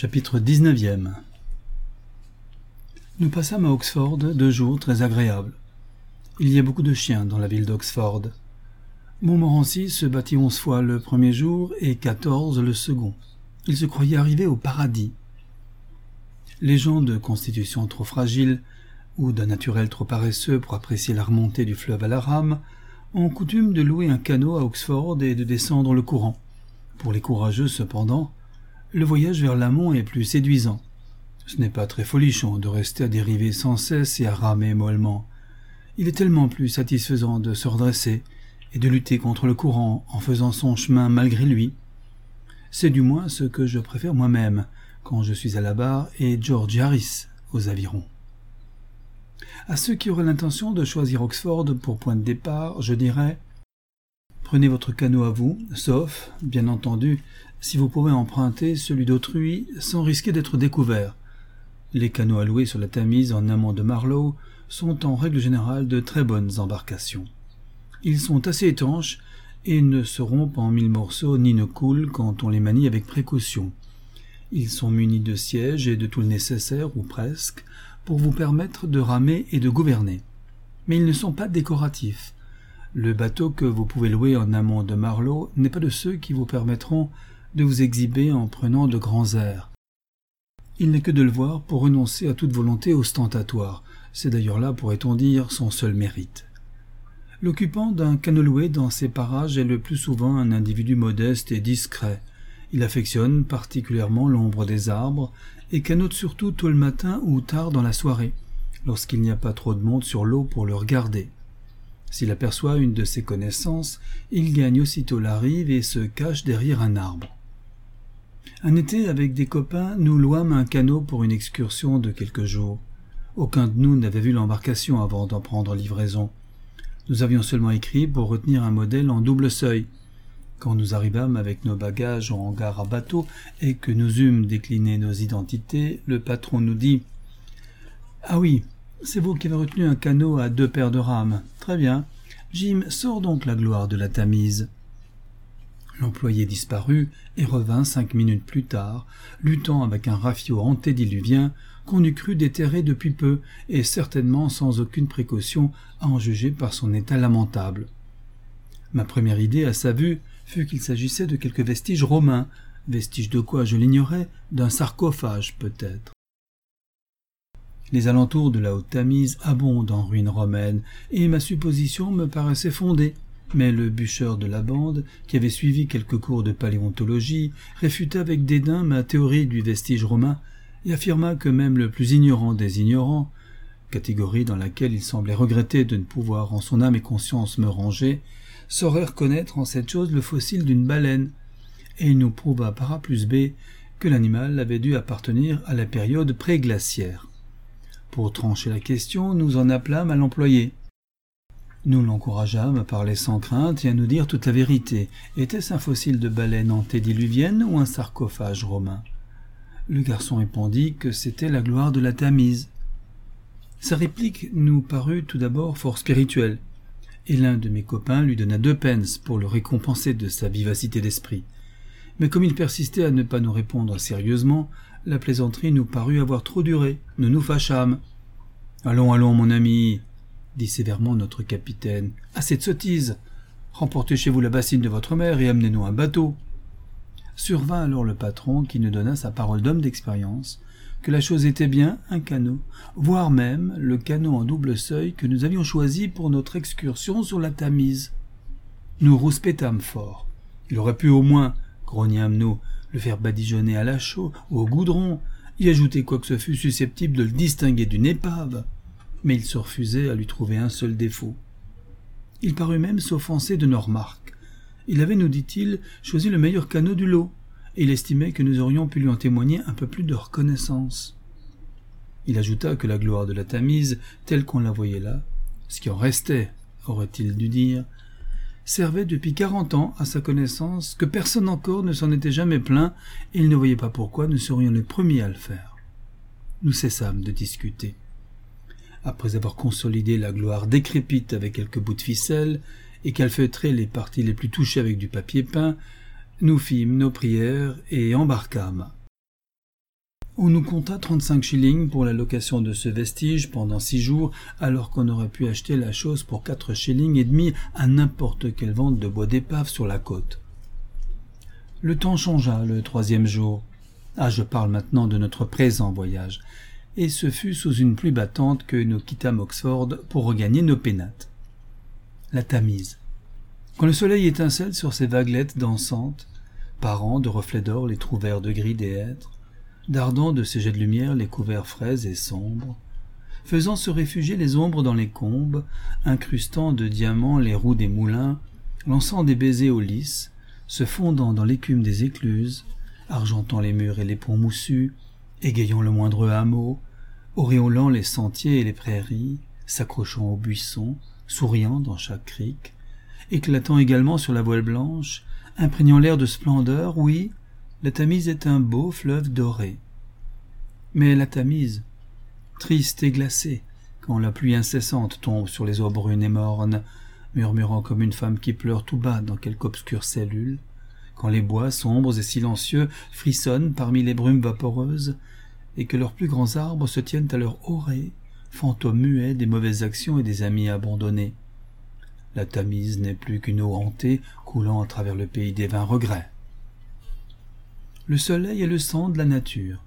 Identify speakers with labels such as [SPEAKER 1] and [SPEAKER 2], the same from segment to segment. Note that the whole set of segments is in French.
[SPEAKER 1] Chapitre 19 Nous passâmes à Oxford deux jours très agréables. Il y a beaucoup de chiens dans la ville d'Oxford. Montmorency se battit onze fois le premier jour et quatorze le second. Il se croyait arrivé au paradis. Les gens de constitution trop fragile ou d'un naturel trop paresseux pour apprécier la remontée du fleuve à la rame ont coutume de louer un canot à Oxford et de descendre le courant. Pour les courageux, cependant, le voyage vers l'amont est plus séduisant. Ce n'est pas très folichon de rester à dériver sans cesse et à ramer mollement. Il est tellement plus satisfaisant de se redresser et de lutter contre le courant en faisant son chemin malgré lui. C'est du moins ce que je préfère moi-même quand je suis à la barre et George Harris aux avirons. À ceux qui auraient l'intention de choisir Oxford pour point de départ, je dirais Prenez votre canot à vous, sauf, bien entendu, si vous pouvez emprunter celui d'autrui sans risquer d'être découvert. Les canots alloués sur la Tamise en amont de Marlow sont en règle générale de très bonnes embarcations. Ils sont assez étanches et ne se rompent en mille morceaux ni ne coulent quand on les manie avec précaution. Ils sont munis de sièges et de tout le nécessaire, ou presque, pour vous permettre de ramer et de gouverner. Mais ils ne sont pas décoratifs. Le bateau que vous pouvez louer en amont de Marlow n'est pas de ceux qui vous permettront de vous exhiber en prenant de grands airs. Il n'est que de le voir pour renoncer à toute volonté ostentatoire. C'est d'ailleurs là, pourrait-on dire, son seul mérite. L'occupant d'un loué dans ces parages est le plus souvent un individu modeste et discret. Il affectionne particulièrement l'ombre des arbres et canote surtout tôt le matin ou tard dans la soirée, lorsqu'il n'y a pas trop de monde sur l'eau pour le regarder. S'il aperçoit une de ses connaissances, il gagne aussitôt la rive et se cache derrière un arbre. Un été, avec des copains, nous louâmes un canot pour une excursion de quelques jours. Aucun de nous n'avait vu l'embarcation avant d'en prendre livraison. Nous avions seulement écrit pour retenir un modèle en double seuil. Quand nous arrivâmes avec nos bagages en hangar à bateau et que nous eûmes décliné nos identités, le patron nous dit Ah oui, c'est vous qui avez retenu un canot à deux paires de rames. Très bien. Jim, sors donc la gloire de la Tamise. L'employé disparut et revint cinq minutes plus tard, luttant avec un rafio antédiluvien qu'on eût cru déterré depuis peu et certainement sans aucune précaution à en juger par son état lamentable. Ma première idée à sa vue fut qu'il s'agissait de quelques vestiges romains, vestiges de quoi je l'ignorais, d'un sarcophage peut-être. Les alentours de la Haute-Tamise abondent en ruines romaines, et ma supposition me paraissait fondée. Mais le bûcheur de la bande, qui avait suivi quelques cours de paléontologie, réfuta avec dédain ma théorie du vestige romain et affirma que même le plus ignorant des ignorants, catégorie dans laquelle il semblait regretter de ne pouvoir en son âme et conscience me ranger, saurait reconnaître en cette chose le fossile d'une baleine, et il nous prouva par A plus B que l'animal avait dû appartenir à la période préglaciaire. Pour trancher la question, nous en appelâmes à l'employé. Nous l'encourageâmes à parler sans crainte et à nous dire toute la vérité. Était-ce un fossile de baleine antédiluvienne ou un sarcophage romain? Le garçon répondit que c'était la gloire de la Tamise. Sa réplique nous parut tout d'abord fort spirituelle et l'un de mes copains lui donna deux pence pour le récompenser de sa vivacité d'esprit. Mais comme il persistait à ne pas nous répondre sérieusement, la plaisanterie nous parut avoir trop duré. Nous nous fâchâmes. Allons, allons, mon ami, dit sévèrement notre capitaine. Assez de sottises. Remportez chez vous la bassine de votre mère et amenez-nous un bateau. Survint alors le patron qui nous donna sa parole d'homme d'expérience que la chose était bien un canot, voire même le canot en double seuil que nous avions choisi pour notre excursion sur la Tamise. Nous rouspétâmes fort. Il aurait pu au moins, grognâmes-nous, le faire badigeonner à la chaux ou au goudron, y ajouter quoi que ce fût susceptible de le distinguer d'une épave. Mais il se refusait à lui trouver un seul défaut. Il parut même s'offenser de nos remarques. Il avait, nous dit-il, choisi le meilleur canot du lot, il estimait que nous aurions pu lui en témoigner un peu plus de reconnaissance. Il ajouta que la gloire de la Tamise, telle qu'on la voyait là, ce qui en restait, aurait-il dû dire, servait depuis quarante ans à sa connaissance, que personne encore ne s'en était jamais plaint, et il ne voyait pas pourquoi nous serions les premiers à le faire. Nous cessâmes de discuter. Après avoir consolidé la gloire décrépite avec quelques bouts de ficelle, et calfeutré les parties les plus touchées avec du papier peint, nous fîmes nos prières et embarquâmes. On nous compta trente-cinq shillings pour la location de ce vestige pendant six jours, alors qu'on aurait pu acheter la chose pour quatre shillings et demi à n'importe quelle vente de bois d'épave sur la côte. Le temps changea le troisième jour. Ah, je parle maintenant de notre présent voyage. Et ce fut sous une pluie battante que nous quittâmes Oxford pour regagner nos pénates. La Tamise. Quand le soleil étincelle sur ces vaguelettes dansantes, parant de reflets d'or les trous verts de gris des hêtres, dardant de ces jets de lumière les couverts frais et sombres, faisant se réfugier les ombres dans les combes, incrustant de diamants les roues des moulins, lançant des baisers aux lys, se fondant dans l'écume des écluses, argentant les murs et les ponts moussus, égayant le moindre hameau, auréolant les sentiers et les prairies, s'accrochant aux buissons, souriant dans chaque crique, éclatant également sur la voile blanche, imprégnant l'air de splendeur, oui, la Tamise est un beau fleuve doré. Mais la Tamise, triste et glacée, quand la pluie incessante tombe sur les eaux brunes et mornes, murmurant comme une femme qui pleure tout bas dans quelque obscure cellule, quand les bois sombres et silencieux frissonnent parmi les brumes vaporeuses, et que leurs plus grands arbres se tiennent à leur orée, fantômes muets des mauvaises actions et des amis abandonnés. La Tamise n'est plus qu'une eau hantée coulant à travers le pays des vains regrets. Le soleil est le sang de la nature.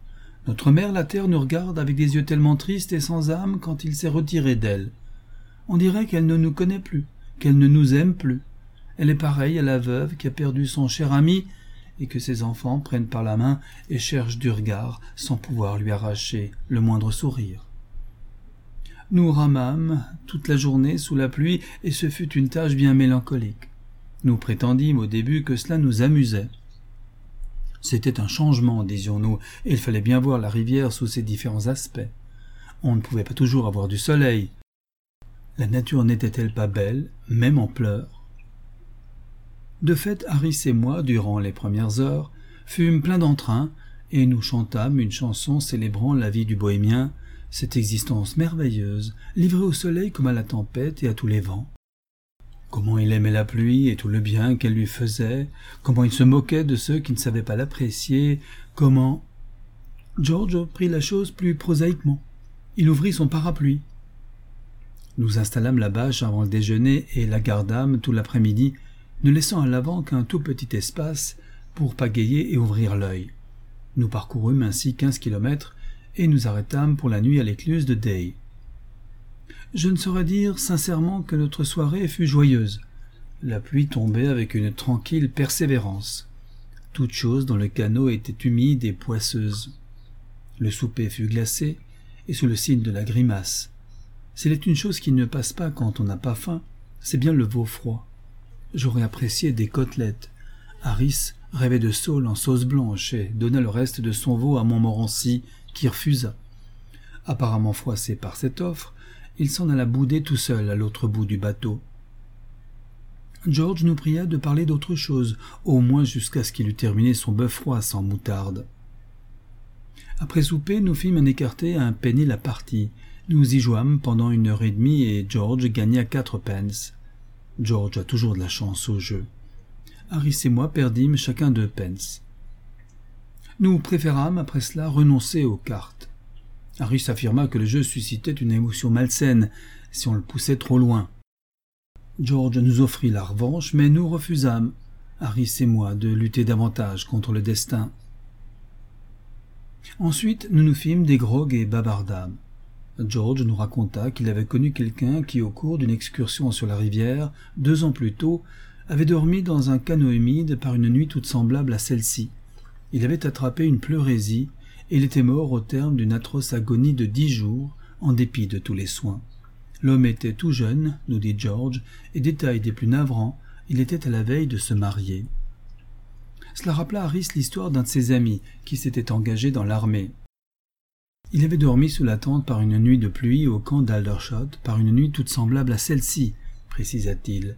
[SPEAKER 1] Notre mère la terre nous regarde avec des yeux tellement tristes et sans âme quand il s'est retiré d'elle. On dirait qu'elle ne nous connaît plus, qu'elle ne nous aime plus. Elle est pareille à la veuve qui a perdu son cher ami et que ses enfants prennent par la main et cherchent du regard sans pouvoir lui arracher le moindre sourire. Nous ramâmes toute la journée sous la pluie et ce fut une tâche bien mélancolique. Nous prétendîmes au début que cela nous amusait. C'était un changement, disions-nous, et il fallait bien voir la rivière sous ses différents aspects. On ne pouvait pas toujours avoir du soleil. La nature n'était-elle pas belle, même en pleurs? De fait, Harris et moi, durant les premières heures, fûmes pleins d'entrain, et nous chantâmes une chanson célébrant la vie du bohémien, cette existence merveilleuse, livrée au soleil comme à la tempête et à tous les vents. Comment il aimait la pluie et tout le bien qu'elle lui faisait, comment il se moquait de ceux qui ne savaient pas l'apprécier, comment. George prit la chose plus prosaïquement. Il ouvrit son parapluie. Nous installâmes la bâche avant le déjeuner et la gardâmes tout l'après-midi, ne laissant à l'avant qu'un tout petit espace pour pagayer et ouvrir l'œil. Nous parcourûmes ainsi quinze kilomètres et nous arrêtâmes pour la nuit à l'écluse de Day. Je ne saurais dire sincèrement que notre soirée fut joyeuse. La pluie tombait avec une tranquille persévérance. Toute chose dans le canot était humide et poisseuse. Le souper fut glacé, et sous le signe de la grimace. S'il est une chose qui ne passe pas quand on n'a pas faim, c'est bien le veau froid. J'aurais apprécié des côtelettes. Harris rêvait de saule en sauce blanche et donna le reste de son veau à Montmorency, qui refusa. Apparemment froissé par cette offre, il s'en alla bouder tout seul à l'autre bout du bateau. George nous pria de parler d'autre chose, au moins jusqu'à ce qu'il eût terminé son bœuf froid sans moutarde. Après souper, nous fîmes un écarté à un penny la partie. Nous y jouâmes pendant une heure et demie et George gagna quatre pence. George a toujours de la chance au jeu. Harris et moi perdîmes chacun deux pence. Nous préférâmes après cela renoncer aux cartes. Harris affirma que le jeu suscitait une émotion malsaine si on le poussait trop loin. George nous offrit la revanche, mais nous refusâmes, Harris et moi, de lutter davantage contre le destin. Ensuite, nous nous fîmes des grogues et bavardâmes. George nous raconta qu'il avait connu quelqu'un qui, au cours d'une excursion sur la rivière, deux ans plus tôt, avait dormi dans un canot humide par une nuit toute semblable à celle-ci. Il avait attrapé une pleurésie il était mort au terme d'une atroce agonie de dix jours, en dépit de tous les soins. L'homme était tout jeune, nous dit George, et détail des plus navrants, il était à la veille de se marier. Cela rappela à Harris l'histoire d'un de ses amis qui s'était engagé dans l'armée. Il avait dormi sous la tente par une nuit de pluie au camp d'Aldershot, par une nuit toute semblable à celle-ci, précisa-t-il.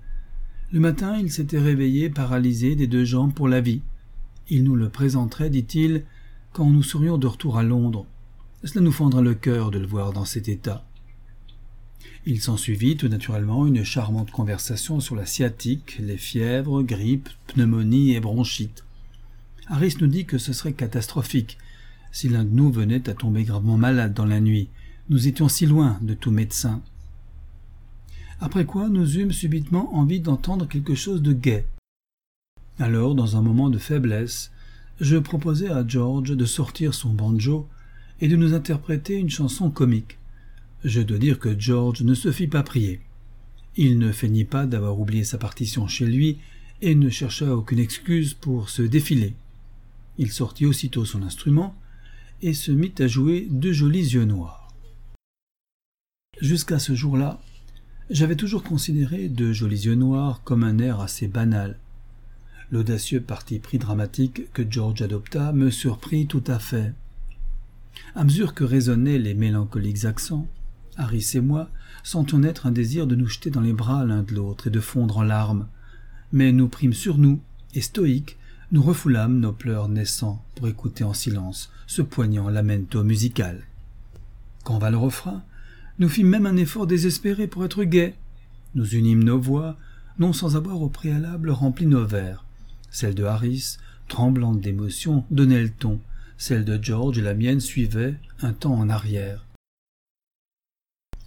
[SPEAKER 1] Le matin, il s'était réveillé paralysé des deux jambes pour la vie. Il nous le présenterait, dit-il, quand nous serions de retour à Londres. Cela nous fendra le cœur de le voir dans cet état. Il s'ensuivit tout naturellement une charmante conversation sur la sciatique, les fièvres, grippes, pneumonies et bronchites. Harris nous dit que ce serait catastrophique. Si l'un de nous venait à tomber gravement malade dans la nuit. Nous étions si loin de tout médecin. Après quoi nous eûmes subitement envie d'entendre quelque chose de gai. Alors, dans un moment de faiblesse, je proposai à George de sortir son banjo et de nous interpréter une chanson comique. Je dois dire que George ne se fit pas prier. Il ne feignit pas d'avoir oublié sa partition chez lui et ne chercha aucune excuse pour se défiler. Il sortit aussitôt son instrument et se mit à jouer deux jolis yeux noirs. Jusqu'à ce jour-là, j'avais toujours considéré de jolis yeux noirs comme un air assez banal. L'audacieux parti pris dramatique que George adopta me surprit tout à fait. À mesure que résonnaient les mélancoliques accents, Harris et moi sentions naître un désir de nous jeter dans les bras l'un de l'autre et de fondre en larmes. Mais nous prîmes sur nous, et stoïques, nous refoulâmes nos pleurs naissants pour écouter en silence ce poignant lamento musical. Quand vint le refrain, nous fîmes même un effort désespéré pour être gais. Nous unîmes nos voix, non sans avoir au préalable rempli nos vers. Celle de Harris, tremblante d'émotion, donnait le ton. Celle de George et la mienne suivaient, un temps en arrière.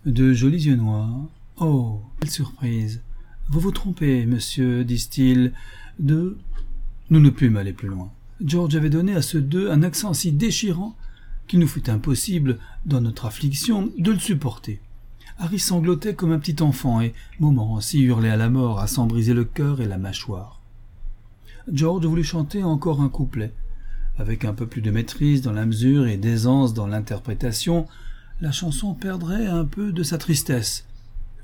[SPEAKER 1] De jolis yeux noirs. Oh, quelle surprise. Vous vous trompez, monsieur, disent-ils. De. Nous ne pûmes aller plus loin. George avait donné à ce deux un accent si déchirant qu'il nous fut impossible, dans notre affliction, de le supporter. Harry sanglotait comme un petit enfant et Montmorency hurlait à la mort à s'en briser le cœur et la mâchoire. George voulut chanter encore un couplet. Avec un peu plus de maîtrise dans la mesure et d'aisance dans l'interprétation, la chanson perdrait un peu de sa tristesse.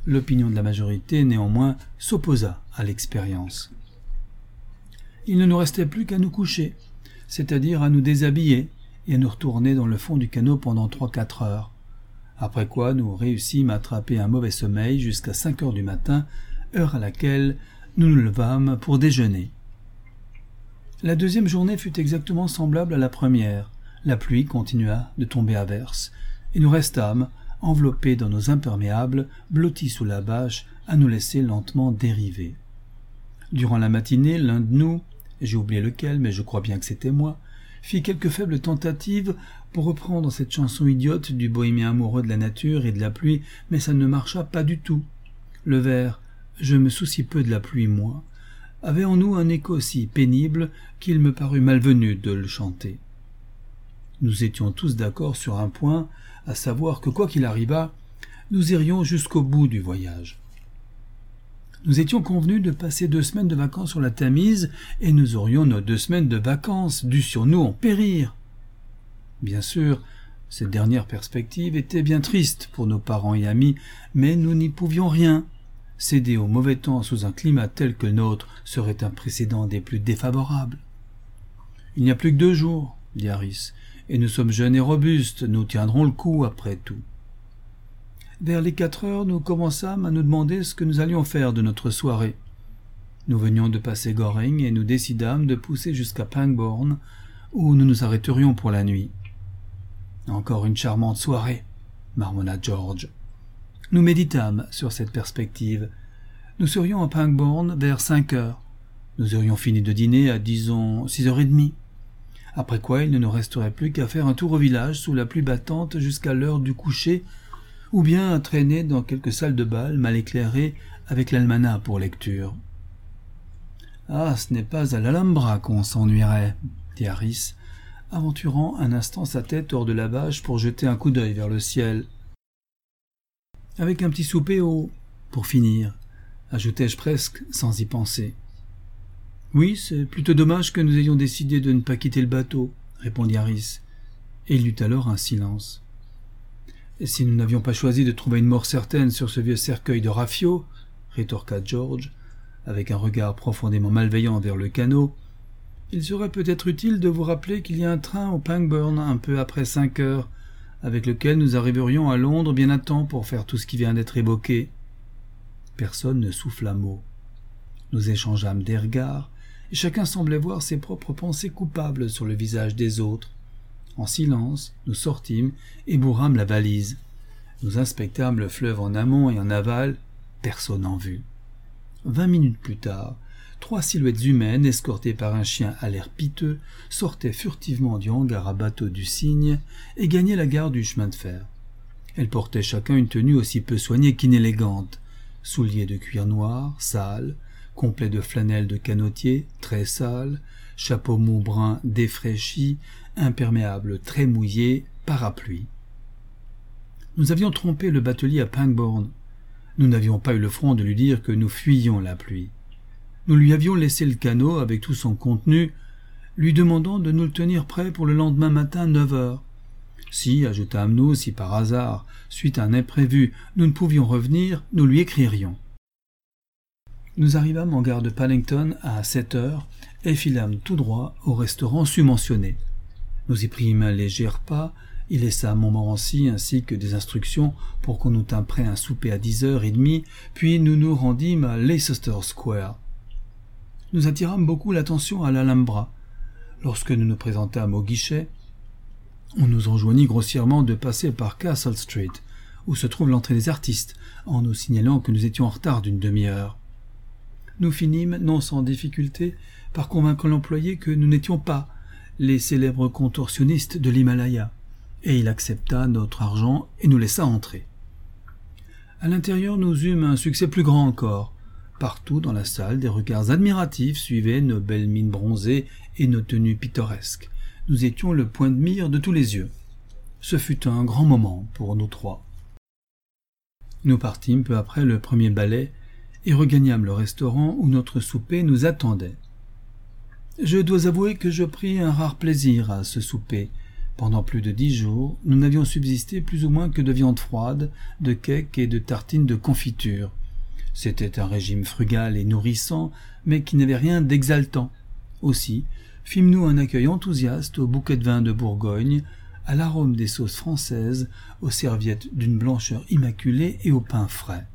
[SPEAKER 1] L'opinion de la majorité, néanmoins, s'opposa à l'expérience. Il ne nous restait plus qu'à nous coucher, c'est-à-dire à nous déshabiller et à nous retourner dans le fond du canot pendant trois-quatre heures. Après quoi nous réussîmes à attraper un mauvais sommeil jusqu'à cinq heures du matin, heure à laquelle nous nous levâmes pour déjeuner. La deuxième journée fut exactement semblable à la première. La pluie continua de tomber à verse, et nous restâmes, enveloppés dans nos imperméables, blottis sous la bâche, à nous laisser lentement dériver. Durant la matinée, l'un de nous, j'ai oublié lequel, mais je crois bien que c'était moi, fit quelques faibles tentatives pour reprendre cette chanson idiote du bohémien amoureux de la nature et de la pluie, mais ça ne marcha pas du tout. Le vers Je me soucie peu de la pluie, moi, avait en nous un écho si pénible qu'il me parut malvenu de le chanter. Nous étions tous d'accord sur un point, à savoir que quoi qu'il arrivât, nous irions jusqu'au bout du voyage. Nous étions convenus de passer deux semaines de vacances sur la Tamise, et nous aurions nos deux semaines de vacances dues sur nous en périr? Bien sûr, cette dernière perspective était bien triste pour nos parents et amis, mais nous n'y pouvions rien. Céder au mauvais temps sous un climat tel que le nôtre serait un précédent des plus défavorables. Il n'y a plus que deux jours, dit Harris, et nous sommes jeunes et robustes, nous tiendrons le coup après tout. Vers les quatre heures, nous commençâmes à nous demander ce que nous allions faire de notre soirée. Nous venions de passer Goring et nous décidâmes de pousser jusqu'à Pangbourne, où nous nous arrêterions pour la nuit. Encore une charmante soirée, marmonna George. Nous méditâmes sur cette perspective. Nous serions à Pangbourne vers cinq heures. Nous aurions fini de dîner à, disons, six heures et demie. Après quoi, il ne nous resterait plus qu'à faire un tour au village sous la pluie battante jusqu'à l'heure du coucher, ou bien traîner dans quelque salle de bal mal éclairée avec l'almanach pour lecture. Ah, ce n'est pas à l'Alhambra qu'on s'ennuierait, dit Harris, aventurant un instant sa tête hors de la bâche pour jeter un coup d'œil vers le ciel avec un petit souper au pour finir, ajoutai-je presque sans y penser. Oui, c'est plutôt dommage que nous ayons décidé de ne pas quitter le bateau, répondit Harris, et il eut alors un silence. Si nous n'avions pas choisi de trouver une mort certaine sur ce vieux cercueil de Raffio, rétorqua George, avec un regard profondément malveillant vers le canot, il serait peut-être utile de vous rappeler qu'il y a un train au Pangbourne un peu après cinq heures, avec lequel nous arriverions à Londres bien à temps pour faire tout ce qui vient d'être évoqué. Personne ne souffla mot. Nous échangeâmes des regards, et chacun semblait voir ses propres pensées coupables sur le visage des autres. En silence, nous sortîmes et bourrâmes la valise. Nous inspectâmes le fleuve en amont et en aval, personne en vue. Vingt minutes plus tard, trois silhouettes humaines, escortées par un chien à l'air piteux, sortaient furtivement du hangar à bateau du Cygne et gagnaient la gare du chemin de fer. Elles portaient chacun une tenue aussi peu soignée qu'inélégante. Souliers de cuir noir, sales, complets de flanelle de canotier, très sales, chapeau mou brun défraîchi, imperméable très mouillé, parapluie. Nous avions trompé le batelier à Pangbourne. Nous n'avions pas eu le front de lui dire que nous fuyions la pluie. Nous lui avions laissé le canot avec tout son contenu, lui demandant de nous le tenir prêt pour le lendemain matin neuf heures. Si, ajoutâmes-nous, si par hasard, suite à un imprévu, nous ne pouvions revenir, nous lui écririons. Nous arrivâmes en gare de Paddington à sept heures et filâmes tout droit au restaurant submentionné. Nous y prîmes un léger repas, il laissa Montmorency ainsi que des instructions pour qu'on nous prêt un souper à dix heures et demie, puis nous nous rendîmes à Leicester Square. Nous attirâmes beaucoup l'attention à l'Alhambra. Lorsque nous nous présentâmes au guichet, on nous enjoignit grossièrement de passer par Castle Street, où se trouve l'entrée des artistes, en nous signalant que nous étions en retard d'une demi-heure. Nous finîmes, non sans difficulté, par convaincre l'employé que nous n'étions pas les célèbres contorsionnistes de l'Himalaya et il accepta notre argent et nous laissa entrer. À l'intérieur, nous eûmes un succès plus grand encore. Partout dans la salle, des regards admiratifs suivaient nos belles mines bronzées et nos tenues pittoresques. Nous étions le point de mire de tous les yeux. Ce fut un grand moment pour nous trois. Nous partîmes peu après le premier ballet et regagnâmes le restaurant où notre souper nous attendait. Je dois avouer que je pris un rare plaisir à ce souper, pendant plus de dix jours, nous n'avions subsisté plus ou moins que de viande froide, de cakes et de tartines de confiture. C'était un régime frugal et nourrissant, mais qui n'avait rien d'exaltant. Aussi, fîmes-nous un accueil enthousiaste au bouquet de vin de Bourgogne, à l'arôme des sauces françaises, aux serviettes d'une blancheur immaculée et au pain frais.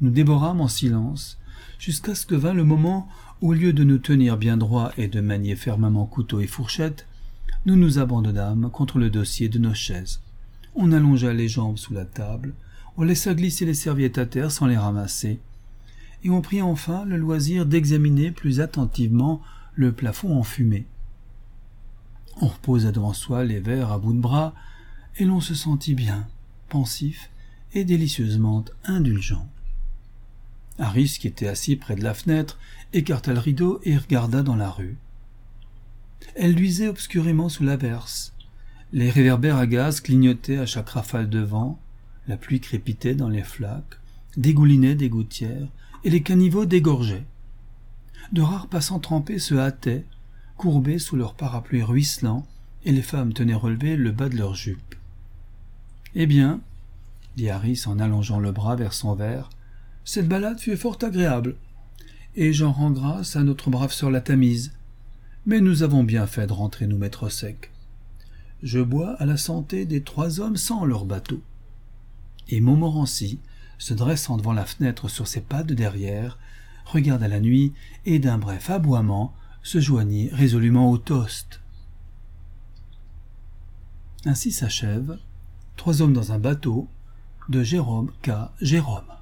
[SPEAKER 1] Nous déborâmes en silence, jusqu'à ce que vint le moment au lieu de nous tenir bien droit et de manier fermement couteau et fourchette, nous nous abandonnâmes contre le dossier de nos chaises. On allongea les jambes sous la table, on laissa glisser les serviettes à terre sans les ramasser, et on prit enfin le loisir d'examiner plus attentivement le plafond enfumé. On reposa devant soi les verres à bout de bras, et l'on se sentit bien, pensif et délicieusement indulgent. Harris, qui était assis près de la fenêtre, écarta le rideau et regarda dans la rue. Elle luisait obscurément sous l'averse. Les réverbères à gaz clignotaient à chaque rafale de vent, la pluie crépitait dans les flaques, dégoulinaient des gouttières, et les caniveaux dégorgeaient. De rares passants trempés se hâtaient, courbés sous leurs parapluies ruisselants, et les femmes tenaient relevé le bas de leurs jupes. Eh bien, dit Harris en allongeant le bras vers son verre, cette balade fut fort agréable, et j'en rends grâce à notre brave sœur la Tamise, mais nous avons bien fait de rentrer nous mettre au sec. Je bois à la santé des trois hommes sans leur bateau. Et Montmorency, se dressant devant la fenêtre sur ses pas de derrière, regarda la nuit et d'un bref aboiement se joignit résolument au toast. Ainsi s'achève Trois hommes dans un bateau de Jérôme K. Jérôme.